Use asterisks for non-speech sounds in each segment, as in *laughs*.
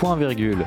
Point Virgule.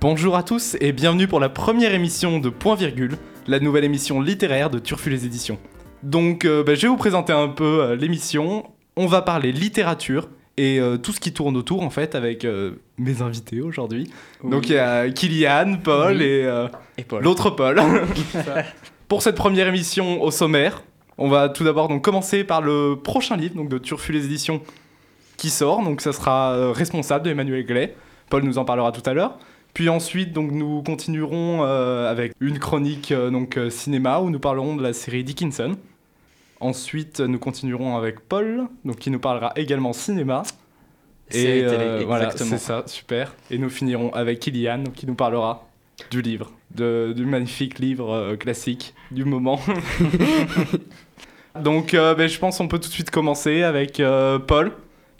Bonjour à tous et bienvenue pour la première émission de Point Virgule, la nouvelle émission littéraire de Turfu les Éditions. Donc euh, bah, je vais vous présenter un peu euh, l'émission. On va parler littérature et euh, tout ce qui tourne autour en fait avec euh, mes invités aujourd'hui. Donc il y a Kylian, Paul Oui. et, euh, Paul. l'autre Paul. *laughs* Pour cette première émission au sommaire, on va tout d'abord donc commencer par le prochain livre donc de Turfu les Éditions qui sort. Donc ça sera euh, Responsable de Emmanuel Gray. Paul nous en parlera tout à l'heure. Puis ensuite, donc, nous continuerons euh, avec une chronique euh, donc, cinéma où nous parlerons de la série Dickinson. Ensuite, nous continuerons avec Paul, donc, qui nous parlera également cinéma. Et télé, voilà, c'est ça, super. Et nous finirons avec Kylian, donc, qui nous parlera du livre, de- du magnifique livre classique du moment. *laughs* donc, euh, ben, je pense qu'on peut tout de suite commencer avec euh, Paul,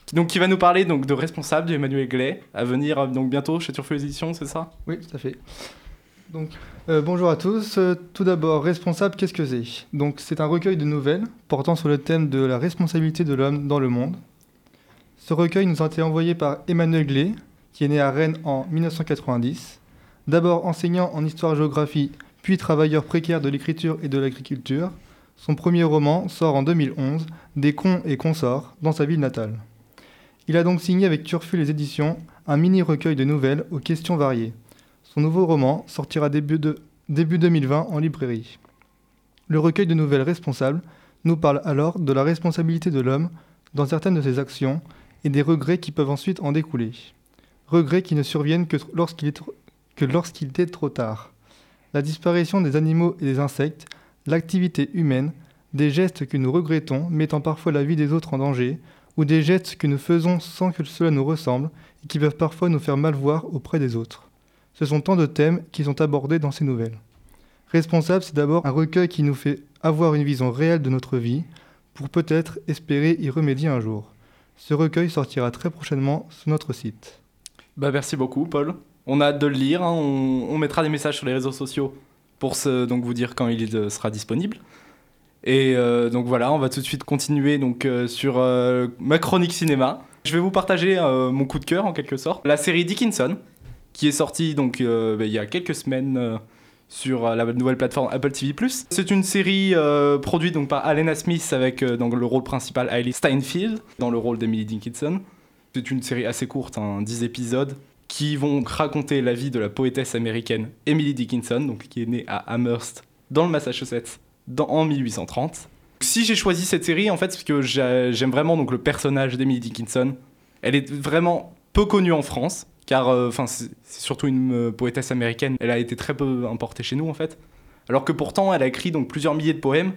qui, donc, qui va nous parler donc, de Responsable d'Emmanuel Gray, à venir euh, donc, bientôt chez Turfu Éditions, c'est ça? Oui, tout à fait. Donc, bonjour à tous. Tout d'abord, responsable, qu'est-ce que c'est? Donc, c'est un recueil de nouvelles portant sur le thème de la responsabilité de l'homme dans le monde. Ce recueil nous a été envoyé par Emmanuel Glé, qui est né à Rennes en 1990. D'abord enseignant en histoire-géographie, puis travailleur précaire de l'écriture et de l'agriculture. Son premier roman sort en 2011, Des cons et consorts, dans sa ville natale. Il a donc signé avec Turfu les éditions un mini-recueil de nouvelles aux questions variées. Son nouveau roman sortira début, de- début 2020 en librairie. Le recueil de nouvelles responsables nous parle alors de la responsabilité de l'homme dans certaines de ses actions et des regrets qui peuvent ensuite en découler. Regrets qui ne surviennent que lorsqu'il est trop tard. La disparition des animaux et des insectes, l'activité humaine, des gestes que nous regrettons mettant parfois la vie des autres en danger, ou des gestes que nous faisons sans que cela nous ressemble et qui peuvent parfois nous faire mal voir auprès des autres. Ce sont tant de thèmes qui sont abordés dans ces nouvelles. Responsable, c'est d'abord un recueil qui nous fait avoir une vision réelle de notre vie pour peut-être espérer y remédier un jour. Ce recueil sortira très prochainement sur notre site. Bah, merci beaucoup, Paul. On a hâte de le lire. hein. On, on mettra des messages sur les réseaux sociaux pour donc, vous dire quand il sera disponible. Et euh, donc voilà, on va tout de suite continuer donc, euh, sur euh, ma chronique cinéma. Je vais vous partager mon coup de cœur en quelque sorte. La série Dickinson, qui est sortie donc, bah, il y a quelques semaines sur la nouvelle plateforme Apple TV+. C'est une série produite donc, par Alena Smith avec dans le rôle principal Hailey Steinfeld dans le rôle d'Emily Dickinson. C'est une série assez courte, hein, 10 épisodes, qui vont raconter la vie de la poétesse américaine Emily Dickinson, donc, qui est née à Amherst, dans le Massachusetts, en 1830. Si j'ai choisi cette série, en fait, parce que j'a- j'aime vraiment donc, le personnage d'Emily Dickinson. Elle est vraiment peu connue en France, car euh, enfin c'est c'est surtout une euh, poétesse américaine. Elle a été très peu importée chez nous, en fait. Alors que pourtant, elle a écrit donc, plusieurs milliers de poèmes,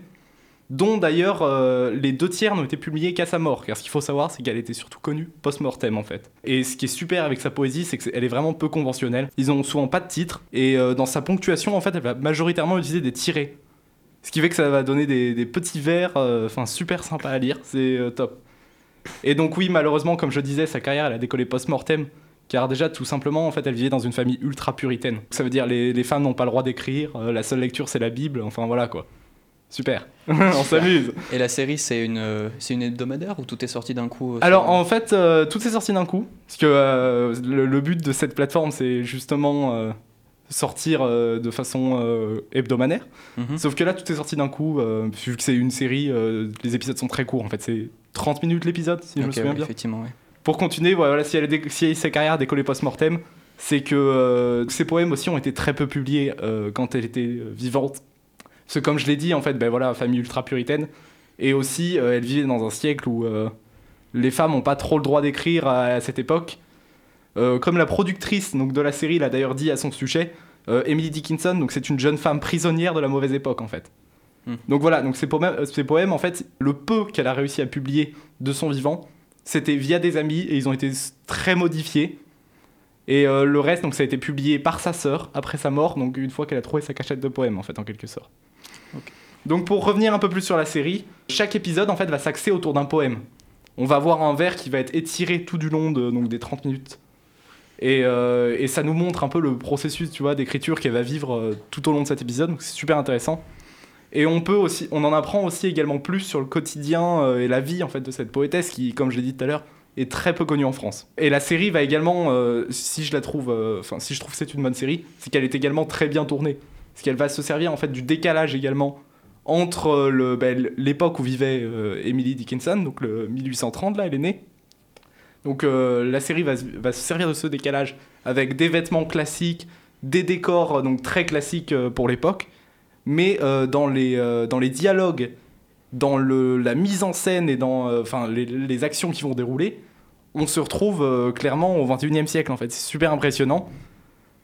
dont d'ailleurs euh, les deux tiers n'ont été publiés qu'à sa mort. Car ce qu'il faut savoir, c'est qu'elle était surtout connue post-mortem en fait. Et ce qui est super avec sa poésie, c'est qu'elle est vraiment peu conventionnelle. Ils ont souvent pas de titre, et euh, dans sa ponctuation, en fait, elle va majoritairement utiliser des tirets. Ce qui fait que ça va donner des, petits vers, euh, enfin super sympa à lire, c'est top. Et donc oui, malheureusement, comme je disais, sa carrière, elle a décollé post-mortem. Car déjà, tout simplement, en fait, elle vivait dans une famille ultra puritaine. Ça veut dire les, les femmes n'ont pas le droit d'écrire, la seule lecture c'est la Bible, enfin voilà quoi. Super, *laughs* on s'amuse. Et la série, c'est une, c'est une hebdomadaire ou tout est sorti d'un coup euh, Alors en fait, euh, tout est sorti d'un coup, parce que euh, le, le but de cette plateforme, c'est justement euh, sortir euh, de façon euh, hebdomadaire. Mhm. Sauf que là, tout est sorti d'un coup, euh, vu que c'est une série, euh, les épisodes sont très courts. En fait, c'est 30 minutes l'épisode, si je me souviens ouais, bien. Effectivement, ouais. Pour continuer, voilà, si, elle si sa carrière a décollé post-mortem, c'est que euh, ses poèmes aussi ont été très peu publiés euh, quand elle était vivante. Parce que comme je l'ai dit, en fait, ben voilà, famille ultra puritaine. Et aussi, euh, elle vivait dans un siècle où euh, les femmes n'ont pas trop le droit d'écrire à, à cette époque. Euh, comme la productrice donc, de la série l'a d'ailleurs dit à son sujet, Emily Dickinson, donc c'est une jeune femme prisonnière de la mauvaise époque en fait. Hmm. Donc voilà, donc ces poèmes, ces poèmes, en fait, le peu qu'elle a réussi à publier de son vivant, c'était via des amis et ils ont été très modifiés. Et le reste, donc ça a été publié par sa sœur après sa mort, donc une fois qu'elle a trouvé sa cachette de poèmes en fait, en quelque sorte. Donc pour revenir un peu plus sur la série, chaque épisode en fait va s'axer autour d'un poème. On va voir un vers qui va être étiré tout du long de, donc des 30 minutes. Et, euh, et ça nous montre un peu le processus tu vois, d'écriture qu'elle va vivre euh, tout au long de cet épisode, donc c'est super intéressant. Et on peut aussi, on en apprend aussi également plus sur le quotidien euh, et la vie en fait de cette poétesse qui, comme je l'ai dit tout à l'heure, est très peu connue en France. Et la série va également, si je la trouve, enfin si je trouve que c'est une bonne série, c'est qu'elle est également très bien tournée, parce qu'elle va se servir en fait du décalage également entre le, ben, l'époque où vivait euh, Emily Dickinson, donc le 1830 là, elle est née. Donc euh, la série va, se- servir de ce décalage avec des vêtements classiques, des décors euh, donc très classiques euh, pour l'époque, mais euh, dans, les, euh, dialogues, dans la mise en scène et dans euh, enfin les, actions qui vont dérouler, on se retrouve euh, clairement au 21e siècle en fait. C'est super impressionnant.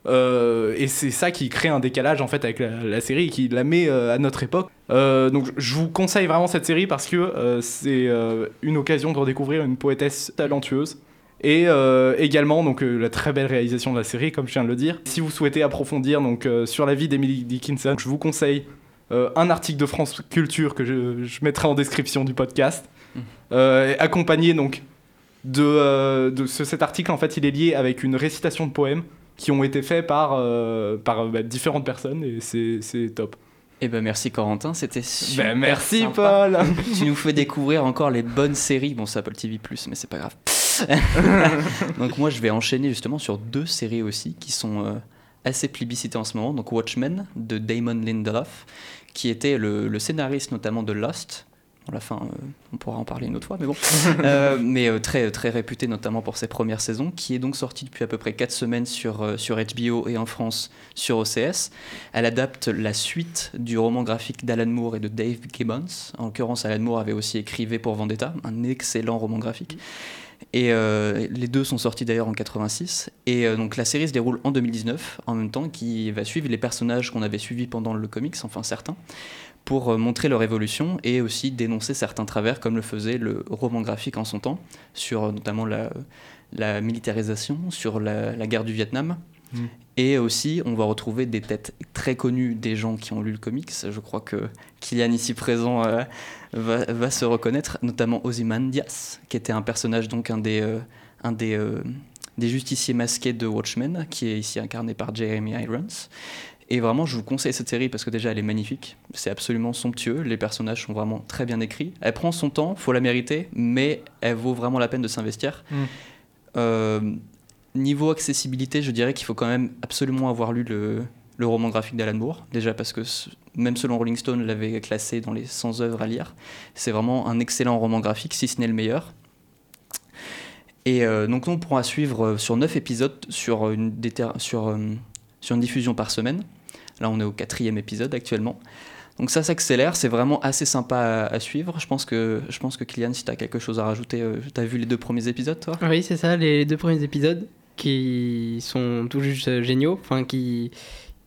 Euh, et c'est ça qui crée un décalage en fait avec la, la série et qui la met euh, à notre époque. Euh, donc je vous conseille vraiment cette série parce que c'est une occasion de redécouvrir une poétesse talentueuse. Et également donc la très belle réalisation de la série, comme je viens de le dire. Si vous souhaitez approfondir donc sur la vie d'Emily Dickinson, je vous conseille un article de France Culture que je, je mettrai en description du podcast, euh, accompagné donc de, de ce- cet article. En fait, il est lié avec une récitation de poèmes qui ont été faits par, euh, par bah, différentes personnes et c'est c'est top. Eh ben merci Corentin, c'était super Ben, merci sympa. Paul tu nous fais découvrir encore les bonnes séries. Bon, c'est Apple TV+, mais c'est pas grave. *laughs* Donc moi, je vais enchaîner justement sur deux séries aussi qui sont euh, assez plébiscitées en ce moment. Donc Watchmen de Damon Lindelof, qui était le, le scénariste notamment de Lost. La fin, euh, on pourra en parler une autre fois, mais bon. *laughs* Euh, mais euh, très, très réputé notamment pour ses premières saisons, qui est donc sortie depuis à peu près 4 semaines sur, sur HBO et en France sur OCS. Elle adapte la suite du roman graphique d'Alan Moore et de Dave Gibbons. En l'occurrence, Alan Moore avait aussi écrit pour Vendetta, un excellent roman graphique. Et les deux sont sortis d'ailleurs en 86. Et donc la série se déroule en 2019, en même temps, qui va suivre les personnages qu'on avait suivis pendant le comics, enfin certains, pour euh, montrer leur évolution et aussi dénoncer certains travers, comme le faisait le roman graphique en son temps, sur euh, notamment la, la militarisation, sur la, la guerre du Vietnam. Mm. Et aussi, on va retrouver des têtes très connues des gens qui ont lu le comics. Je crois que Kylian, ici présent, euh, va, va se reconnaître, notamment Ozymandias, qui était un personnage, donc un des, euh, un des, euh, des justiciers masqués de Watchmen, qui est ici incarné par Jeremy Irons. Et vraiment, je vous conseille cette série parce que déjà, elle est magnifique. C'est absolument somptueux. Les personnages sont vraiment très bien écrits. Elle prend son temps, faut la mériter, mais elle vaut vraiment la peine de s'investir. Mm. Euh, niveau accessibilité, je dirais qu'il faut quand même absolument avoir lu le, le roman graphique d'Alan Moore. Déjà parce que même selon Rolling Stone l'avait classé dans les 100 œuvres à lire. C'est vraiment un excellent roman graphique, si ce n'est le meilleur. Et euh, donc on pourra suivre euh, sur 9 épisodes sur une, déter- sur, euh, sur une diffusion par semaine. Là on est au quatrième épisode actuellement. Donc ça s'accélère, c'est vraiment assez sympa à, à suivre. Je pense que, je pense que Kylian, si tu as quelque chose à rajouter, tu as vu les deux premiers épisodes toi? Oui, c'est ça, les deux premiers épisodes qui sont tout juste euh, géniaux, enfin qui,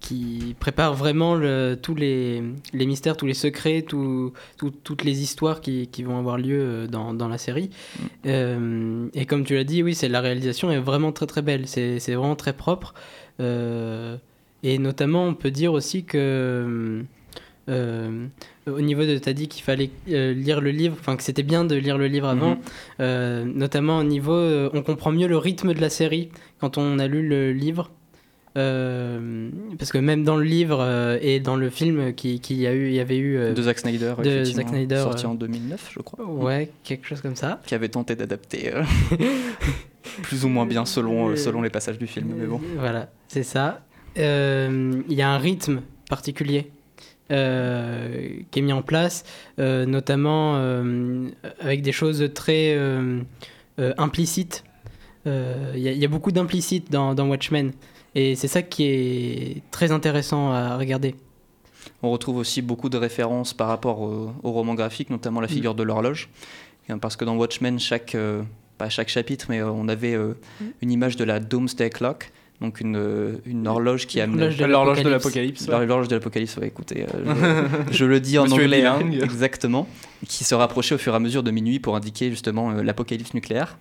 qui préparent vraiment le- tous les, les mystères, tous les secrets, tout- tout- toutes les histoires qui, qui vont avoir lieu euh, dans, dans la série. Euh, et comme tu l'as dit, oui, c'est la réalisation est vraiment très très belle, c'est c'est vraiment très propre. Euh, et notamment, on peut dire aussi que euh, au niveau de, t'as dit qu'il fallait euh, lire le livre, enfin que c'était bien de lire le livre avant. Mhm. Euh, notamment au niveau, euh, on comprend mieux le rythme de la série quand on a lu le livre. Euh, parce que même dans le livre euh, et dans le film qui, qui a eu, il y avait eu, euh, de Zack Snyder, de Zack Snyder, sorti euh, en 2009, je crois. ouais, quelque chose comme ça. Qui avait tenté d'adapter euh, *laughs* plus ou moins bien selon, euh, selon les passages du film, mais bon. Voilà, c'est ça. Euh, Il y a un rythme particulier euh, qui est mis en place, euh, notamment euh, avec des choses très implicites. Il y, a- il y a beaucoup d'implicites dans, dans Watchmen. Et c'est ça qui est très intéressant à regarder. On retrouve aussi beaucoup de références par rapport au, au roman graphique, notamment la figure de l'horloge. Hein, Parce que dans Watchmen, chaque, pas chaque chapitre, mais on avait euh, une image de la Doomsday Clock, donc une, une horloge qui amenait... L'horloge de L'horloge de l'Apocalypse. ouais. L'horloge de l'apocalypse, ouais, écoutez, euh, je, *laughs* je le dis en Monsieur anglais, hein, exactement, qui se rapprochait au fur et à mesure de minuit pour indiquer justement euh, l'apocalypse nucléaire.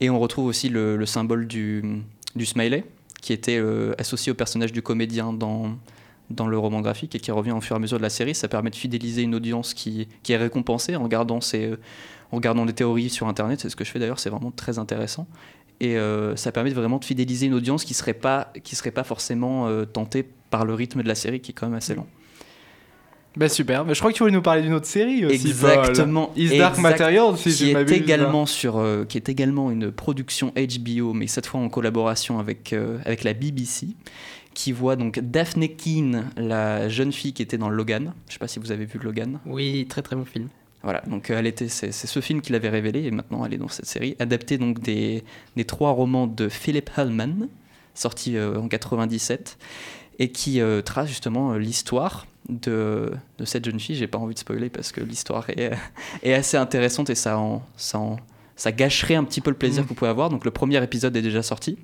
Et on retrouve aussi le, le symbole du, du smiley, qui était euh, associé au personnage du comédien dans, dans le roman graphique et qui revient au fur et à mesure de la série. Ça permet de fidéliser une audience qui, qui est récompensée en regardant, ces, en regardant des théories sur Internet. C'est ce que je fais d'ailleurs, c'est vraiment très intéressant. Et euh, ça permet vraiment de fidéliser une audience qui ne serait, pas- qui serait pas forcément euh, tentée par le rythme de la série qui est quand même assez lent. Bah super, bah, je crois que tu voulais nous parler d'une autre série aussi. Exactement. Paul. Is Dark Exact- Material, si qui est également sur, euh, qui est également une production HBO, mais cette fois en collaboration avec euh, avec la BBC, qui voit donc Daphne Keane, la jeune fille qui était dans Logan. Je sais pas si vous avez vu Logan. Oui, très très bon film. Voilà, donc euh, elle était, c'est, ce film qui l'avait révélé et maintenant elle est dans cette série, adaptée donc des, des trois romans de Philip Hellman, sortis euh, en 97, et qui euh, trace justement euh, l'histoire de, de cette jeune fille. J'ai pas envie de spoiler parce que l'histoire est, *laughs* est assez intéressante et ça, en, ça, en- ça gâcherait un petit peu le plaisir Mm. que vous pouvez avoir. Donc le premier épisode est déjà sorti.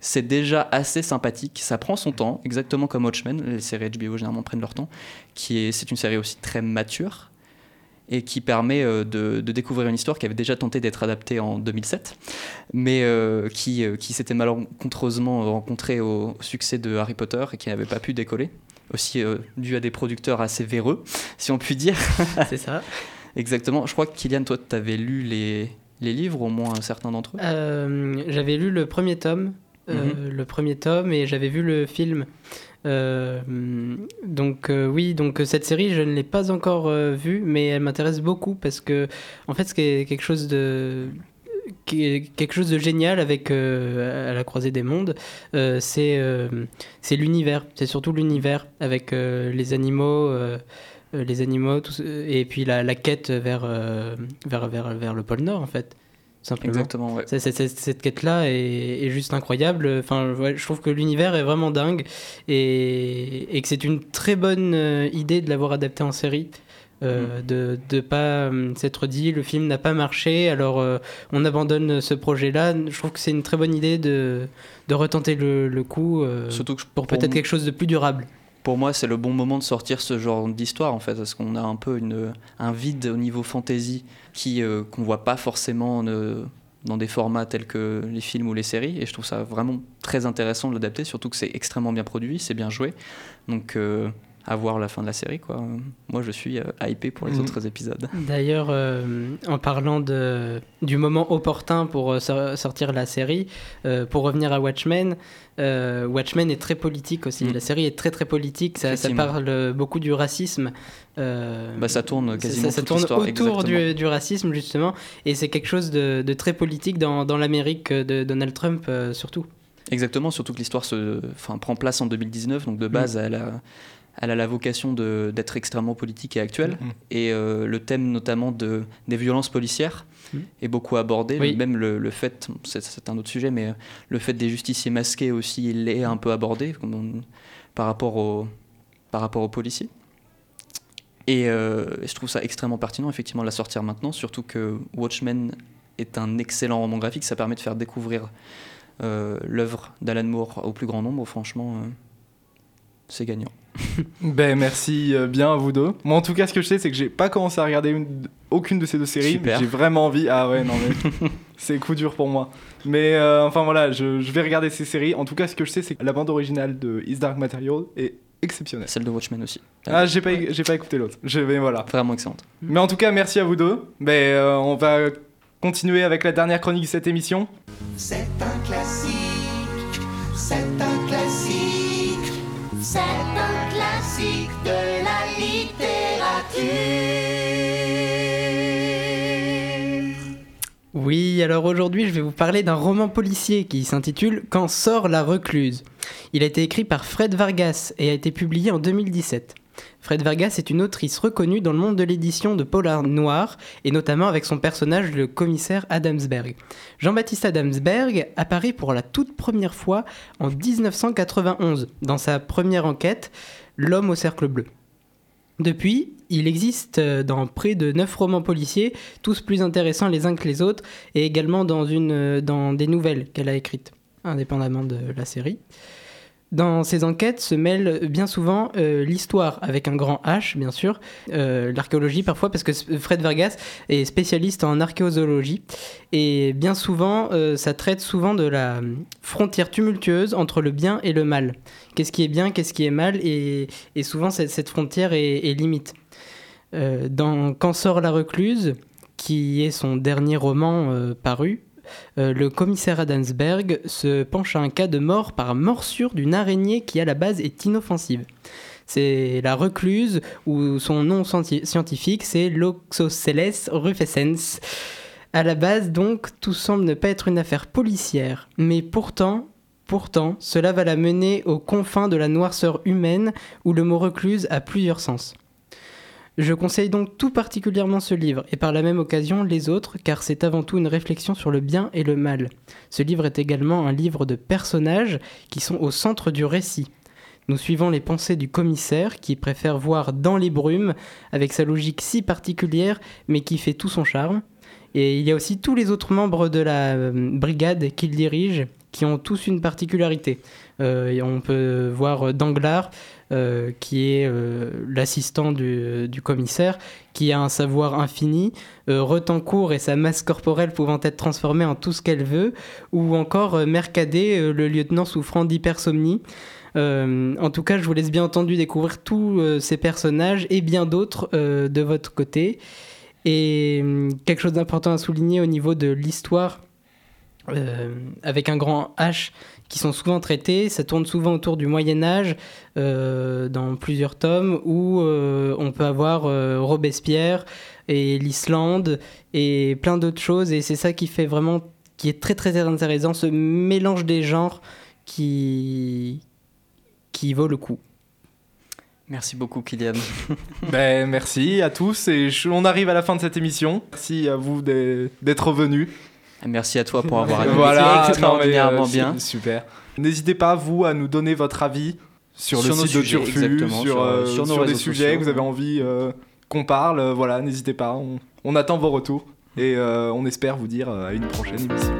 C'est déjà assez sympathique, ça prend son temps, exactement comme Watchmen, les séries HBO généralement prennent leur temps, qui est, c'est une série aussi très mature, et qui permet euh, de, de découvrir une histoire qui avait déjà tenté d'être adaptée en 2007, mais euh, qui, euh, qui s'était malencontreusement rencontrée au, au succès de Harry Potter et qui n'avait pas pu décoller. Aussi euh, dû à des producteurs assez véreux, si on peut dire. C'est ça. *laughs* Exactement. Je crois que Kylian, toi, tu avais lu les, les livres, au moins certains d'entre eux? Euh, j'avais lu le premier tome, euh, le premier tome, et j'avais vu le film. Euh, donc euh, oui, donc euh, cette série, je ne l'ai pas encore vue, mais elle m'intéresse beaucoup parce que, en fait, c'est quelque chose de qui est quelque chose de génial avec à la croisée des mondes, c'est c'est l'univers, c'est surtout l'univers avec les animaux, les animaux, ce- et puis la, la quête vers, vers vers vers le pôle Nord en fait, simplement. Exactement, ouais. Cette quête-là est, est juste incroyable. Enfin, ouais, je trouve que l'univers est vraiment dingue et, et que c'est une très bonne euh, idée de l'avoir adapté en série. Euh, de ne pas euh, s'être dit le film n'a pas marché alors euh, on abandonne ce projet là je trouve que c'est une très bonne idée de, de retenter le, le coup Surtout que pour peut-être quelque chose de plus durable Pour moi, c'est le bon moment de sortir ce genre d'histoire, en fait, parce qu'on a un peu une, un vide au niveau fantasy qui euh, qu'on voit pas forcément euh, dans des formats tels que les films ou les séries. Et je trouve ça vraiment très intéressant de l'adapter, surtout que c'est extrêmement bien produit, c'est bien joué. Donc, euh, à voir la fin de la série, quoi. Moi, je suis euh, hypé pour les Mhm. autres épisodes. D'ailleurs, euh, en parlant de, du moment opportun pour euh, sor- sortir la série, euh, pour revenir à Watchmen, euh, Watchmen est très politique aussi. Mm. La série est très très politique. Ça, parle beaucoup du racisme. Euh, Bah, ça tourne quasiment ça, ça toute tourne l'histoire, autour du, du racisme justement, et c'est quelque chose de, de très politique dans, dans l'Amérique de Donald Trump euh, surtout. Exactement, surtout que l'histoire se, enfin, prend place en 2019, donc de base, elle, a, elle a la vocation d'être extrêmement politique et actuelle. Mhm. Et euh, le thème notamment de, des violences policières Mhm. est beaucoup abordé. Oui. Même le, le fait, c'est- un autre sujet, mais euh, le fait des justiciers masqués aussi, il est un peu abordé comme on- par, rapport au, par rapport aux policiers. Et euh, je trouve ça extrêmement pertinent, effectivement, de la sortir maintenant, surtout que Watchmen est un excellent roman graphique, ça permet de faire découvrir euh, l'œuvre d'Alan Moore au plus grand nombre, franchement, c'est gagnant. *laughs* Ben merci euh, bien à vous deux. Moi en tout cas ce que je sais c'est que j'ai pas commencé à regarder une- aucune de ces deux séries. Mais J'ai vraiment envie. Ah ouais non mais *laughs* c'est coup dur pour moi. Mais euh, enfin voilà je, je vais regarder ces séries. En tout cas ce que je sais c'est que la bande originale de Is Dark Material est exceptionnelle. Celle de Watchmen aussi. Ah j'ai pas j'ai pas écouté l'autre. Je vais voilà. Vraiment excellente. Mais en tout cas merci à vous deux. Ben euh, on va continuer avec la dernière chronique de cette émission. C'est un classique, c'est un classique, c'est Oui, alors aujourd'hui je vais vous parler d'un roman policier qui s'intitule Quand sort la recluse. Il a été écrit par Fred Vargas et a été publié en 2017. Fred Vargas est une autrice reconnue dans le monde de l'édition de polar noir et notamment avec son personnage le commissaire Adamsberg. Jean-Baptiste Adamsberg apparaît pour la toute première fois en 1991 dans sa première enquête L'homme au cercle bleu. Depuis, il existe euh, dans près de 9 romans policiers, tous plus intéressants les uns que les autres, et également dans, une, euh, dans des nouvelles qu'elle a écrites, indépendamment de la série. Dans ces enquêtes se mêle bien souvent euh, l'histoire, avec un grand H bien sûr, euh, l'archéologie parfois, parce que Fred Vargas est spécialiste en archéozoologie, et bien souvent euh, ça traite souvent de la frontière tumultueuse entre le bien et le mal. Qu'est-ce qui est bien, qu'est-ce qui est mal, et, souvent cette, frontière est, est limite. Dans Quand sort la recluse, qui est son dernier roman paru, euh, le commissaire Adamsberg se penche à un cas de mort par morsure d'une araignée qui à la base est inoffensive. c'est la recluse, ou son nom scienti- scientifique, c'est Loxosceles rufescens. À la base, donc, tout semble ne pas être une affaire policière, mais pourtant, pourtant, cela va la mener aux confins de la noirceur humaine, où le mot recluse a plusieurs sens. Je conseille donc tout particulièrement ce livre, et par la même occasion les autres, car c'est avant tout une réflexion sur le bien et le mal. Ce livre est également un livre de personnages qui sont au centre du récit. Nous suivons les pensées du commissaire qui préfère voir dans les brumes, avec sa logique si particulière, mais qui fait tout son charme. Et il y a aussi tous les autres membres de la euh, brigade qu'il dirige, qui ont tous une particularité. Euh, on peut voir Danglars, euh, qui est euh, l'assistant du, du commissaire, qui a un savoir infini, euh, Retencourt et sa masse corporelle pouvant être transformée en tout ce qu'elle veut, ou encore euh, Mercadet, euh, le lieutenant souffrant d'hypersomnie. Euh, en tout cas, je vous laisse bien entendu découvrir tous euh, ces personnages et bien d'autres euh, de votre côté. Et hum, quelque chose d'important à souligner au niveau de l'histoire, euh, avec un grand H, qui sont souvent traités, ça tourne souvent autour du Moyen Âge, euh, dans plusieurs tomes, où euh, on peut avoir euh, Robespierre et l'Islande et plein d'autres choses. Et c'est ça qui fait vraiment, qui est très très intéressant, ce mélange des genres qui, qui vaut le coup. Merci beaucoup, Kylian. *laughs* Ben, merci à tous et on arrive à la fin de cette émission. Merci à vous d'être venus. Merci à toi pour avoir *laughs* animé Voilà, extraordinairement non, euh, bien. su- Super. N'hésitez pas, vous, à nous donner votre avis sur, Sur le nos site de sujets, Turfu, sur, sur, euh, sur nos sur des sujets que vous avez envie euh, qu'on parle. euh, voilà, n'hésitez pas. On, on attend vos retours et euh, on espère vous dire euh, à une prochaine émission.